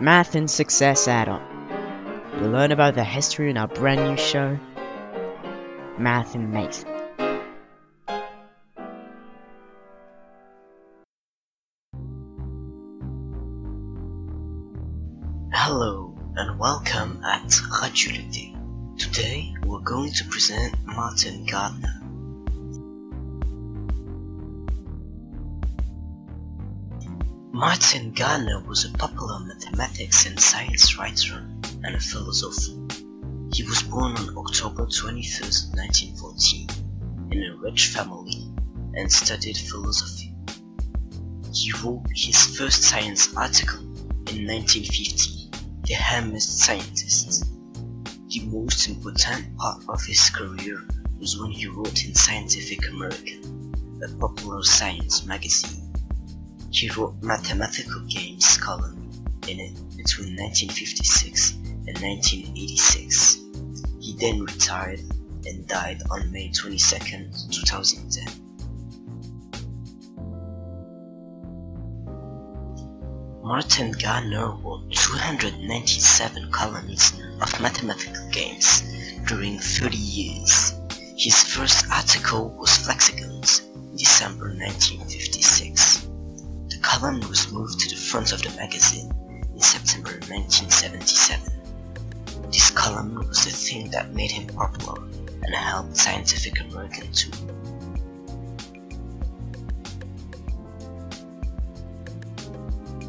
Math and Success Add-on. You'll learn about the history in our brand new show, Math and Mate. Hello and welcome at Radulité. Today we're going to present Martin Gardner. Martin Gardner was a popular mathematics and science writer and a philosopher. He was born on October 23, 1914, in a rich family and studied philosophy. He wrote his first science article in 1950, The Hermit Scientist. The most important part of his career was when he wrote in Scientific American, a popular science magazine. He wrote Mathematical Games column in it between 1956 and 1986. He then retired and died on May 22, 2010. Martin Gardner wrote 297 columns of mathematical games during 30 years. His first article was Flexagons in December 1956. The column was moved to the front of the magazine in September 1977. This column was the thing that made him popular and helped Scientific American too.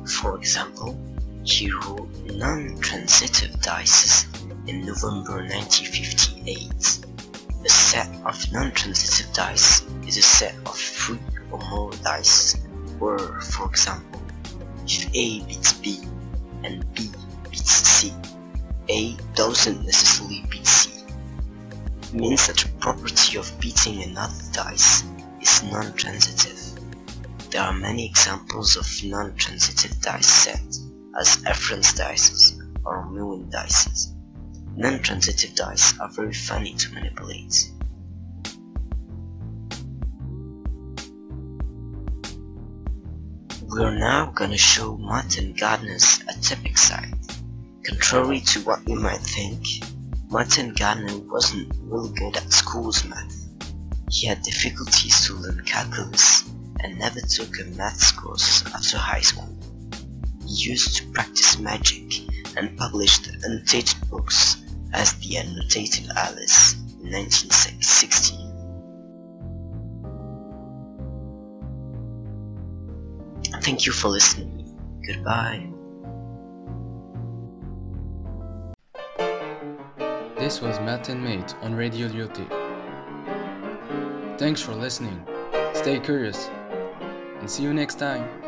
For example, he wrote non-transitive dice in November 1958. A set of non-transitive dice is a set of three or more dice where, for example, if A beats B and B beats C, A doesn't necessarily beat C. Means that the property of beating another dice is non-transitive. There are many examples of non-transitive dice sets as Efron's dice or Miwin dice. Non-transitive dice are very funny to manipulate. We're now gonna show Martin Gardner's atypic side. Contrary to what you might think, Martin Gardner wasn't really good at school's math. He had difficulties to learn calculus and never took a maths course after high school. He used to practice magic and published annotated books as The Annotated Alice in 1960. Thank you for listening. Goodbye. This was Matt and Mate on Radio Lyautey. Thanks for listening. Stay curious and see you next time.